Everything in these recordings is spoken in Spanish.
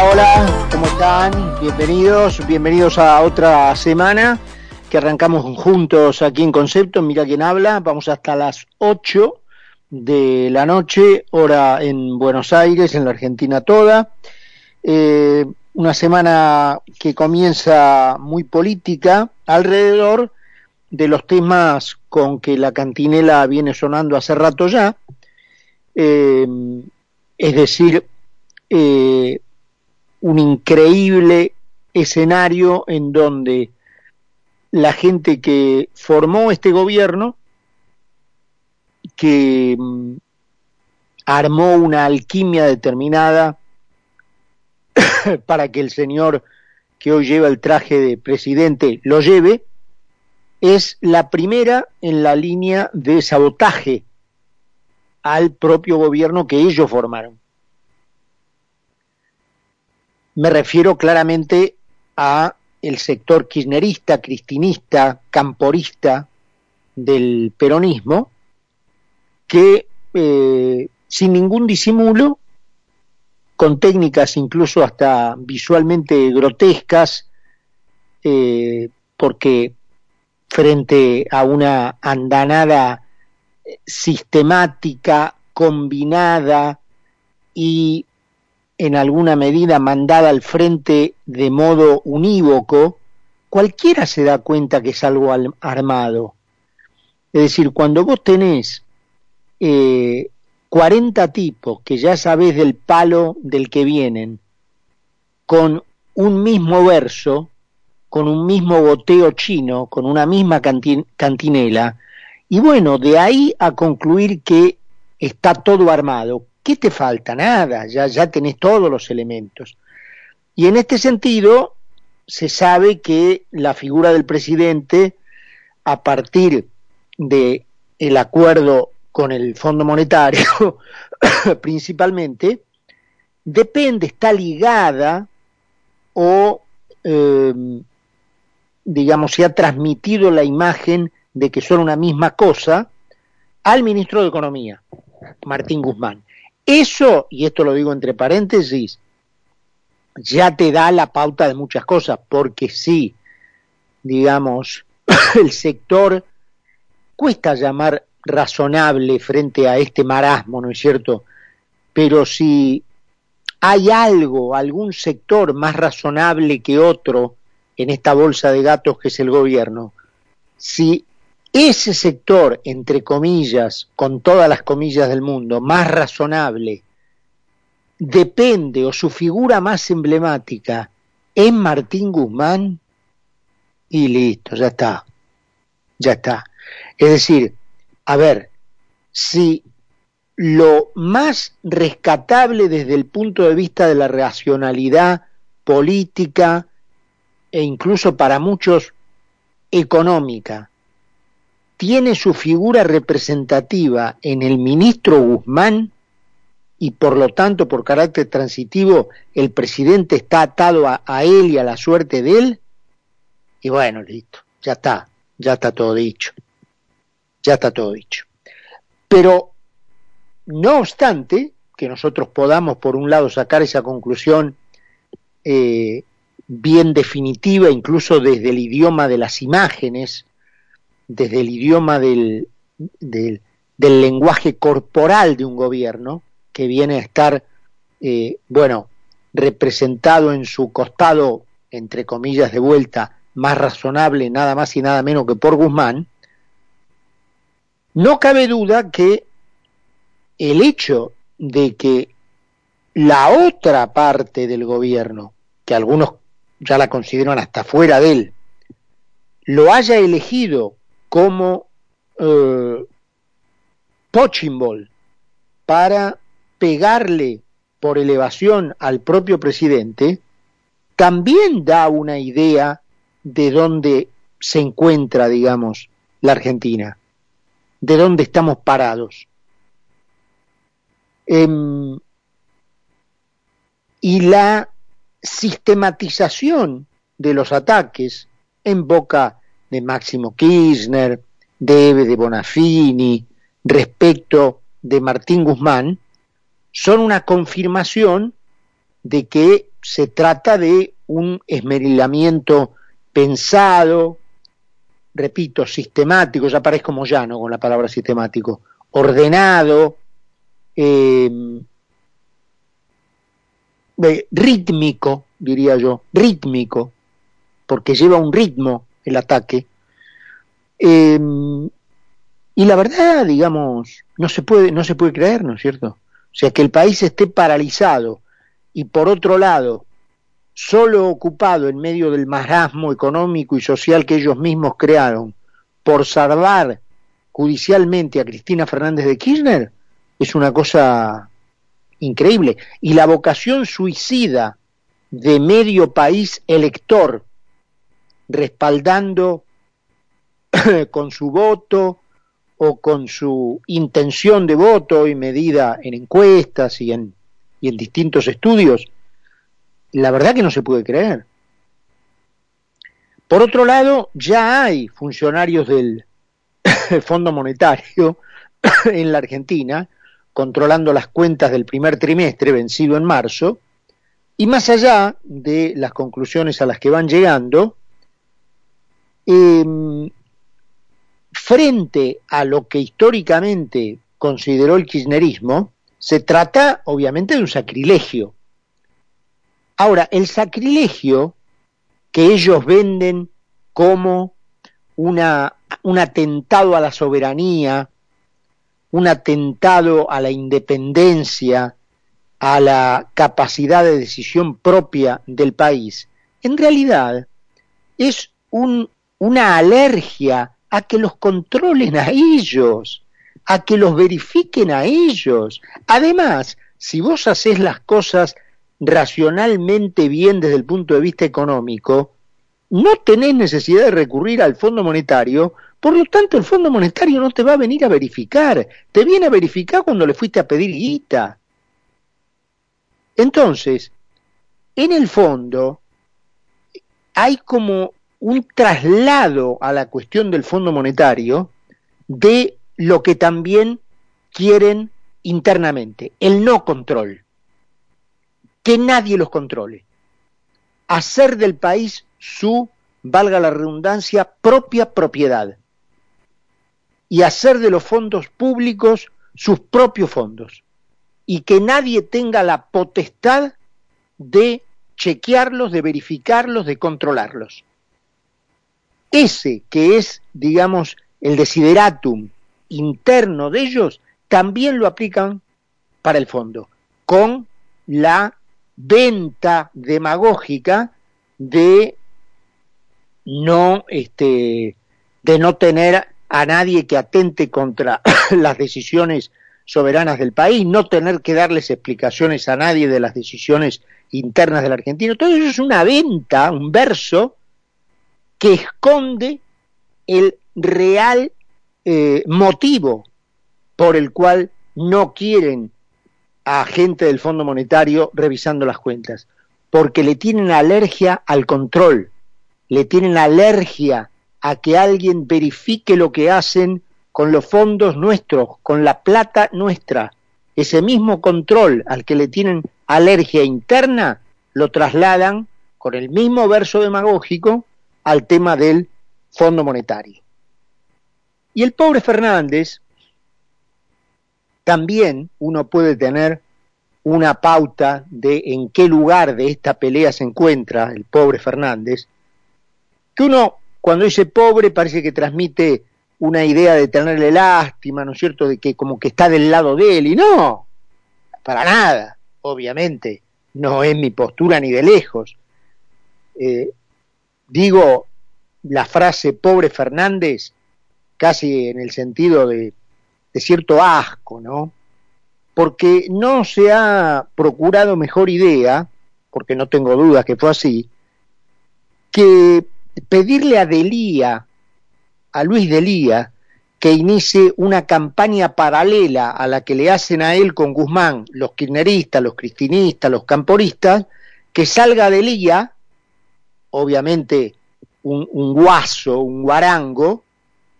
Hola, ¿cómo están? Bienvenidos, bienvenidos a otra semana que arrancamos juntos aquí en Concepto. Mira quién habla, vamos hasta las 8 de la noche, hora en Buenos Aires, en la Argentina toda. Eh, una semana que comienza muy política alrededor de los temas con que la cantinela viene sonando hace rato ya. Eh, es decir, eh, un increíble escenario en donde la gente que formó este gobierno, que mm, armó una alquimia determinada para que el señor que hoy lleva el traje de presidente lo lleve, es la primera en la línea de sabotaje al propio gobierno que ellos formaron. Me refiero claramente a el sector kirchnerista, cristinista, camporista del peronismo, que eh, sin ningún disimulo, con técnicas incluso hasta visualmente grotescas, eh, porque frente a una andanada sistemática, combinada y en alguna medida mandada al frente de modo unívoco, cualquiera se da cuenta que es algo armado. Es decir, cuando vos tenés eh, 40 tipos que ya sabés del palo del que vienen, con un mismo verso, con un mismo goteo chino, con una misma cantinela, y bueno, de ahí a concluir que está todo armado, ¿qué te falta? Nada, ya, ya tenés todos los elementos. Y en este sentido, se sabe que la figura del presidente, a partir de acuerdo con el Fondo Monetario, principalmente, depende, está ligada o, eh, digamos, se ha transmitido la imagen de que son una misma cosa al ministro de Economía, Martín Guzmán. Eso, y esto lo digo entre paréntesis, ya te da la pauta de muchas cosas, porque sí, digamos, el sector cuesta llamar razonable frente a este marasmo, ¿no es cierto? Pero si hay algo, algún sector más razonable que otro en esta bolsa de gatos que es el gobierno, si ese sector, entre comillas, con todas las comillas del mundo, más razonable, depende o su figura más emblemática es Martín Guzmán, y listo, ya está, ya está. Es decir, a ver, si lo más rescatable desde el punto de vista de la racionalidad política e incluso para muchos económica, tiene su figura representativa en el ministro Guzmán y por lo tanto por carácter transitivo el presidente está atado a, él y a la suerte de él, y bueno, listo, ya está, ya está todo dicho, ya está todo dicho. Pero, no obstante, que nosotros podamos por un lado sacar esa conclusión eh, bien definitiva, incluso desde el idioma de las imágenes, desde el idioma del, del, lenguaje corporal de un gobierno, que viene a estar, eh, bueno, representado en su costado, entre comillas, de vuelta, más razonable, nada más y nada menos que por Guzmán, no cabe duda que el hecho de que la otra parte del gobierno, que algunos ya la consideran hasta fuera de él, lo haya elegido como eh, para pegarle por elevación al propio presidente, también da una idea de dónde se encuentra, digamos, la Argentina, de dónde estamos parados. Em, y la sistematización de los ataques en boca de Máximo Kirchner, de Eve de Bonafini, respecto de Martín Guzmán, son una confirmación de que se trata de un esmerilamiento pensado, repito, sistemático, ya parezco llano con la palabra sistemático, ordenado, eh, rítmico, diría yo, rítmico, porque lleva un ritmo el ataque. Eh, y la verdad, digamos, no se puede, no se puede creer, ¿no es cierto? O sea, que el país esté paralizado y por otro lado, solo ocupado en medio del marasmo económico y social que ellos mismos crearon por salvar judicialmente a Cristina Fernández de Kirchner, es una cosa increíble. Y la vocación suicida de medio país elector, respaldando con su voto o con su intención de voto y medida en encuestas y en, y en distintos estudios, la verdad que no se puede creer. Por otro lado, ya hay funcionarios del Fondo Monetario en la Argentina controlando las cuentas del primer trimestre vencido en marzo, y más allá de las conclusiones a las que van llegando, eh, frente a lo que históricamente consideró el kirchnerismo, se trata obviamente de un sacrilegio. Ahora, el sacrilegio que ellos venden como una, un atentado a la soberanía, un atentado a la independencia, a la capacidad de decisión propia del país, en realidad es un, una alergia a que los controlen a ellos, a que los verifiquen a ellos. Además, si vos haces las cosas racionalmente bien desde el punto de vista económico, no tenés necesidad de recurrir al Fondo Monetario, por lo tanto el Fondo Monetario no te va a venir a verificar, te viene a verificar cuando le fuiste a pedir guita. Entonces, en el fondo, hay como un traslado a la cuestión del Fondo Monetario de lo que también quieren internamente, el no control, que nadie los controle, hacer del país su, valga la redundancia, propia propiedad. Y hacer de los fondos públicos sus propios fondos. Y que nadie tenga la potestad de chequearlos, de verificarlos, de controlarlos ese que es, digamos, el desideratum interno de ellos, también lo aplican para el fondo, con la venta demagógica de no, este, de no tener a nadie que atente contra las decisiones soberanas del país, no tener que darles explicaciones a nadie de las decisiones internas del argentino. Todo eso es una venta, un verso que esconde el real eh, motivo por el cual no quieren a gente del Fondo Monetario revisando las cuentas, porque le tienen alergia al control, le tienen alergia a que alguien verifique lo que hacen con los fondos nuestros, con la plata nuestra. Ese mismo control al que le tienen alergia interna lo trasladan con el mismo verso demagógico al tema del Fondo Monetario. Y el pobre Fernández, también uno puede tener una pauta de en qué lugar de esta pelea se encuentra el pobre Fernández, que uno cuando dice pobre parece que transmite una idea de tenerle lástima, ¿no es cierto?, de que como que está del lado de él, y no, para nada, obviamente, no es mi postura ni de lejos. Eh, digo la frase pobre Fernández casi en el sentido de, cierto asco, ¿no? Porque no se ha procurado mejor idea, porque no tengo dudas que fue así, que pedirle a Delía, a Luis Delía, que inicie una campaña paralela a la que le hacen a él con Guzmán, los kirchneristas, los cristinistas, los camporistas, que salga Delía obviamente un, guaso, un guarango,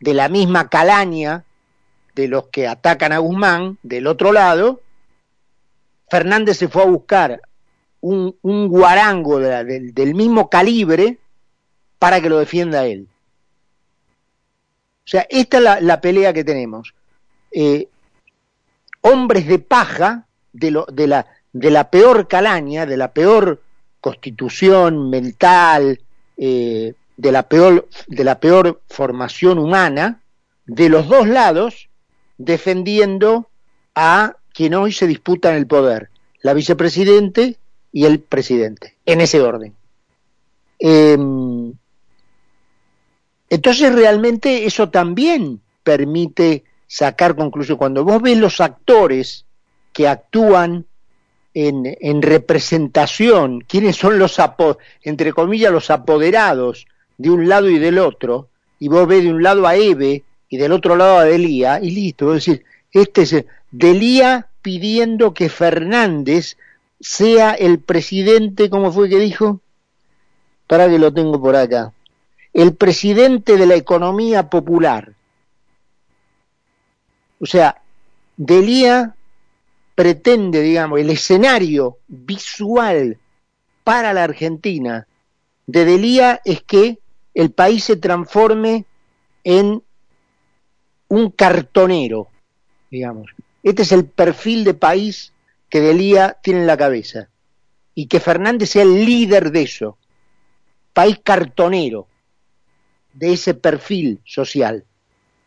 de la misma calaña de los que atacan a Guzmán, del otro lado, Fernández se fue a buscar un, guarango del mismo calibre para que lo defienda él. O sea, esta es la, pelea que tenemos. Eh, hombres de paja de, de, la, de la peor calaña, de la peor constitución mental, eh, de, la peor, de la peor formación humana, de los dos lados, defendiendo a quien hoy se disputa en el poder, la vicepresidente y el presidente, en ese orden. Em, entonces realmente eso también permite sacar conclusiones. Cuando vos ves los actores que actúan en, representación, quiénes son los, entre comillas, los apoderados de un lado y del otro, y vos ves de un lado a Eve y del otro lado a Delía, y listo, es decir, este es Delía pidiendo que Fernández sea el presidente, ¿cómo fue que dijo? Para que lo tengo por acá. El presidente de la economía popular. O sea, Delía pretende, digamos, el escenario visual para la Argentina de Delía es que el país se transforme en un cartonero, digamos. Este es el perfil de país que Delía tiene en la cabeza. Y que Fernández sea el líder de eso. País cartonero, de ese perfil social.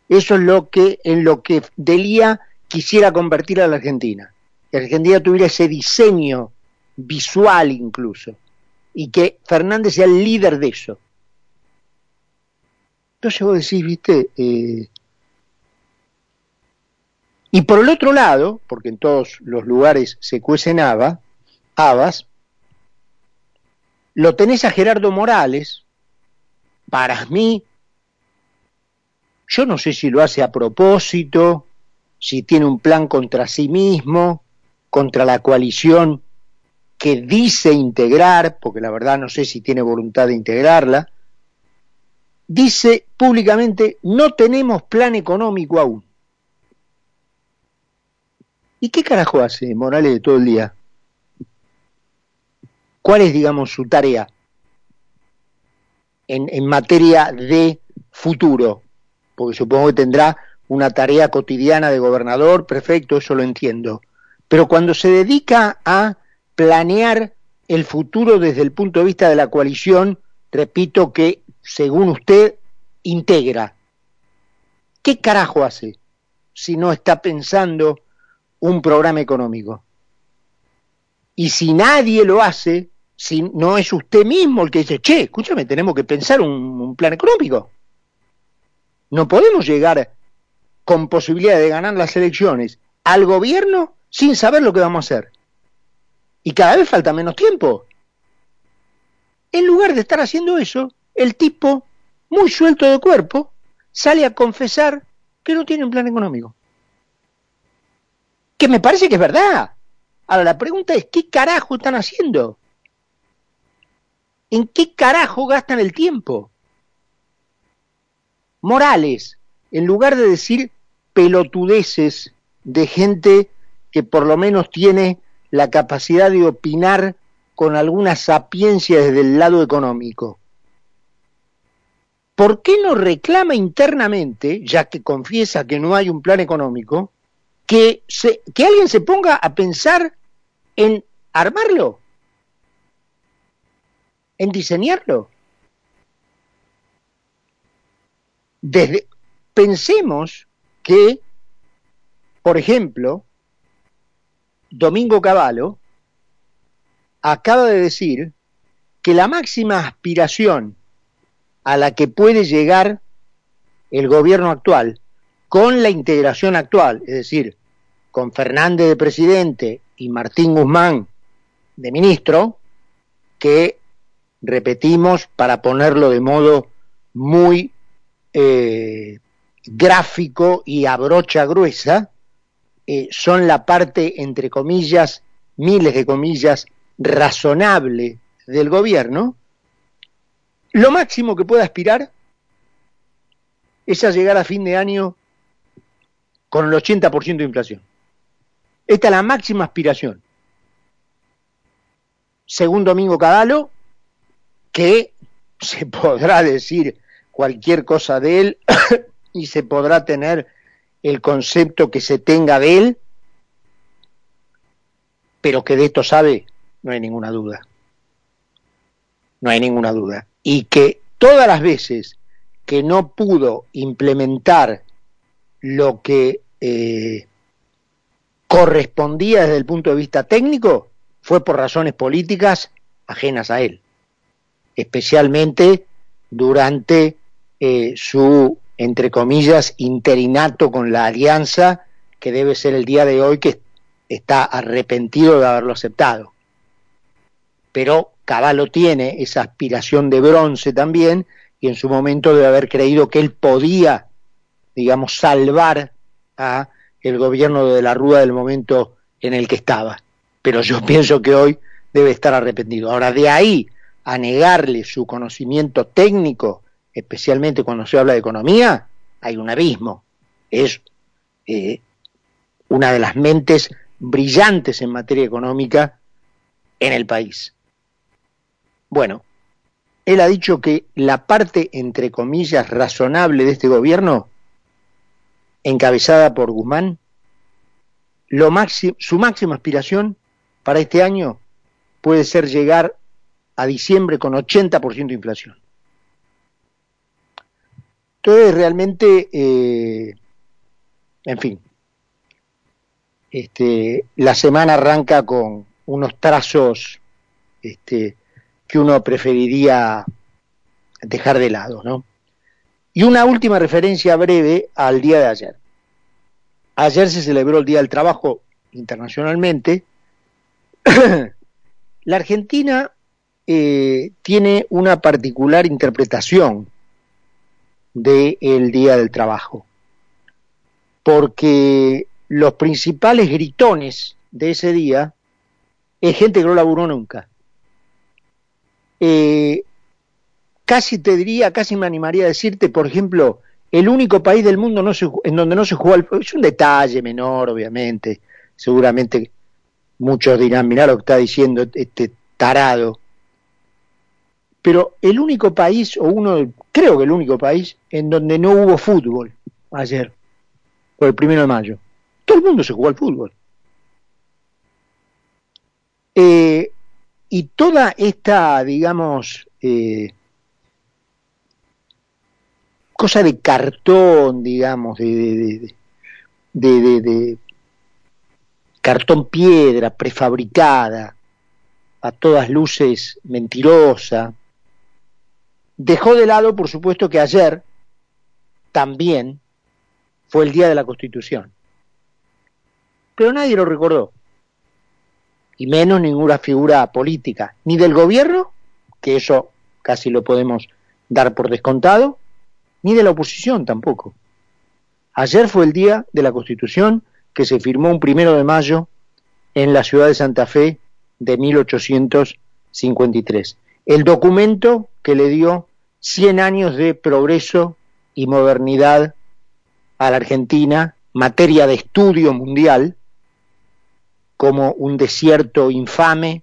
Eso es lo que, en lo que Delía quisiera convertir a la Argentina que Argentina tuviera ese diseño visual incluso, y que Fernández sea el líder de eso. Entonces vos decís, viste, eh, y por el otro lado, porque en todos los lugares se cuecen habas, lo tenés a Gerardo Morales, para mí, yo no sé si lo hace a propósito, si tiene un plan contra sí mismo, contra la coalición que dice integrar, porque la verdad no sé si tiene voluntad de integrarla, dice públicamente, no tenemos plan económico aún. ¿Y qué carajo hace Morales de todo el día? ¿Cuál es, digamos, su tarea en, en materia de futuro? Porque supongo que tendrá una tarea cotidiana de gobernador, perfecto, eso lo entiendo. Pero cuando se dedica a planear el futuro desde el punto de vista de la coalición, repito que, según usted, integra. ¿Qué carajo hace si no está pensando un programa económico? Y si nadie lo hace, si no es usted mismo el que dice, che, escúchame, tenemos que pensar un, un plan económico. No podemos llegar con posibilidad de ganar las elecciones al gobierno sin saber lo que vamos a hacer. Y cada vez falta menos tiempo. En lugar de estar haciendo eso, el tipo, muy suelto de cuerpo, sale a confesar que no tiene un plan económico. Que me parece que es verdad. Ahora la pregunta es, ¿qué carajo están haciendo? ¿En qué carajo gastan el tiempo? Morales, en lugar de decir pelotudeces de gente que por lo menos tiene la capacidad de opinar con alguna sapiencia desde el lado económico. ¿Por qué no reclama internamente, ya que confiesa que no hay un plan económico, que, se, que alguien se ponga a pensar en armarlo, en diseñarlo? Desde, pensemos que, por ejemplo, Domingo Cavallo acaba de decir que la máxima aspiración a la que puede llegar el gobierno actual con la integración actual, es decir, con Fernández de presidente y Martín Guzmán de ministro, que repetimos para ponerlo de modo muy eh, gráfico y a brocha gruesa, eh, son la parte, entre comillas, miles de comillas, razonable del gobierno, lo máximo que puede aspirar es a llegar a fin de año con el 80% de inflación. Esta es la máxima aspiración. según Domingo Cadalo, que se podrá decir cualquier cosa de él y se podrá tener el concepto que se tenga de él, pero que de esto sabe, no hay ninguna duda. No hay ninguna duda. Y que todas las veces que no pudo implementar lo que eh, correspondía desde el punto de vista técnico, fue por razones políticas ajenas a él, especialmente durante eh, su, entre comillas, interinato con la alianza, que debe ser el día de hoy que está arrepentido de haberlo aceptado. Pero Caballo tiene esa aspiración de bronce también, y en su momento debe haber creído que él podía, digamos, salvar a el gobierno de la Rúa del momento en el que estaba. Pero yo pienso que hoy debe estar arrepentido. Ahora, de ahí a negarle su conocimiento técnico, especialmente cuando se habla de economía, hay un abismo. Es eh, una de las mentes brillantes en materia económica en el país. Bueno, él ha dicho que la parte, entre comillas, razonable de este gobierno, encabezada por Guzmán, lo su máxima aspiración para este año puede ser llegar a diciembre con 80% de inflación. Entonces, realmente, eh, en fin, este, la semana arranca con unos trazos este, que uno preferiría dejar de lado, ¿no? Y una última referencia breve al día de ayer. Ayer se celebró el Día del Trabajo internacionalmente. la Argentina eh, tiene una particular interpretación del Día del Trabajo, porque los principales gritones de ese día es gente que no laburó nunca. Eh, casi te diría, casi me animaría a decirte, por ejemplo, el único país del mundo no en donde no se jugó al es un detalle menor, obviamente, seguramente muchos dirán, mirá lo que está diciendo este tarado, pero el único país, o uno, creo que el único país, en donde no hubo fútbol ayer, por el primero de mayo. Todo el mundo se jugó al fútbol. Eh, y toda esta, digamos, eh, cosa de cartón, digamos, de, cartón piedra prefabricada, a todas luces mentirosa, dejó de lado, por supuesto, que ayer también fue el día de la Constitución pero nadie lo recordó. Y menos ninguna figura política, ni del gobierno, que eso casi lo podemos dar por descontado, ni de la oposición tampoco. Ayer fue el día de la Constitución que se firmó un primero de mayo en la ciudad de Santa Fe de 1853. El documento que le dio 100 años de progreso y modernidad a la Argentina, materia de estudio mundial, como un desierto infame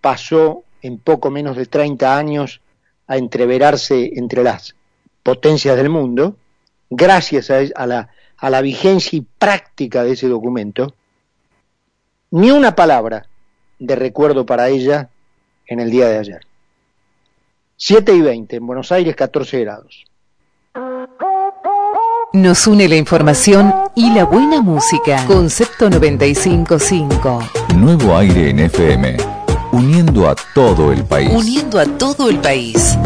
pasó en poco menos de 30 años a entreverarse entre las potencias del mundo, gracias a, la, a la vigencia y práctica de ese documento, ni una palabra de recuerdo para ella en el día de ayer. 7 y 20, en Buenos Aires 14 grados. Nos une la información y la buena música. Concepto 955. Nuevo aire en FM. Uniendo a todo el país. Uniendo a todo el país.